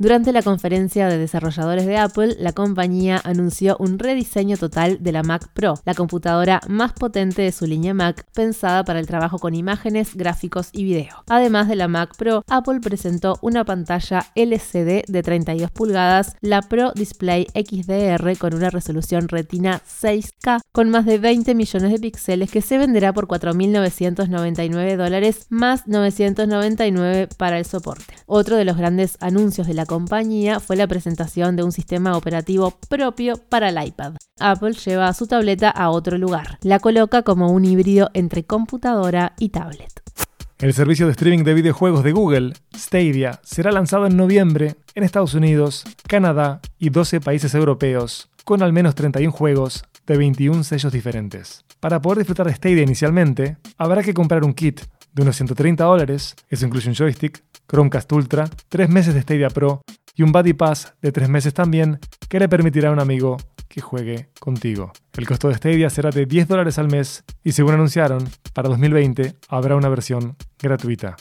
Durante la conferencia de desarrolladores de Apple, la compañía anunció un rediseño total de la Mac Pro, la computadora más potente de su línea Mac, pensada para el trabajo con imágenes, gráficos y video. Además de la Mac Pro, Apple presentó una pantalla LCD de 32 pulgadas, la Pro Display XDR con una resolución retina 6K con más de 20 millones de píxeles que se venderá por 4.999 dólares más 999 para el soporte. Otro de los grandes anuncios de la compañía fue la presentación de un sistema operativo propio para el iPad. Apple lleva su tableta a otro lugar. La coloca como un híbrido entre computadora y tablet. El servicio de streaming de videojuegos de Google, Stadia, será lanzado en noviembre en Estados Unidos, Canadá y 12 países europeos, con al menos 31 juegos de 21 sellos diferentes. Para poder disfrutar de Stadia inicialmente, habrá que comprar un kit de unos 130 dólares, eso incluye un joystick, Chromecast Ultra, 3 meses de Stadia Pro y un Buddy Pass de 3 meses también que le permitirá a un amigo que juegue contigo. El costo de Stadia será de 10 dólares al mes y según anunciaron, para 2020 habrá una versión gratuita.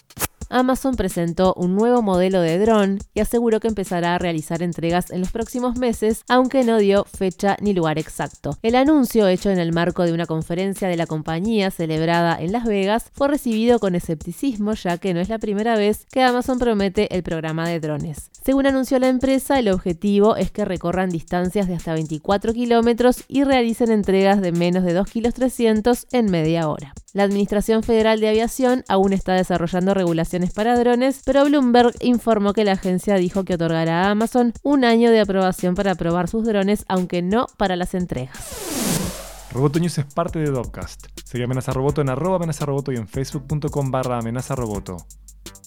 Amazon presentó un nuevo modelo de dron y aseguró que empezará a realizar entregas en los próximos meses, aunque no dio fecha ni lugar exacto. El anuncio, hecho en el marco de una conferencia de la compañía celebrada en Las Vegas, fue recibido con escepticismo, ya que no es la primera vez que Amazon promete el programa de drones. Según anunció la empresa, el objetivo es que recorran distancias de hasta 24 kilómetros y realicen entregas de menos de 2 kilos 300 en media hora. La Administración Federal de Aviación aún está desarrollando regulaciones para drones, pero Bloomberg informó que la agencia dijo que otorgará a Amazon un año de aprobación para probar sus drones, aunque no para las entregas. Roboto News es parte de Dopcast. Sigue Amenaza Roboto en arroba amenaza roboto y en facebook.com barra amenaza roboto.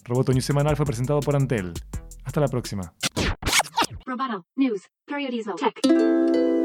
Roboto News semanal fue presentado por Antel. Hasta la próxima. Roboto. News. Periodismo. Tech.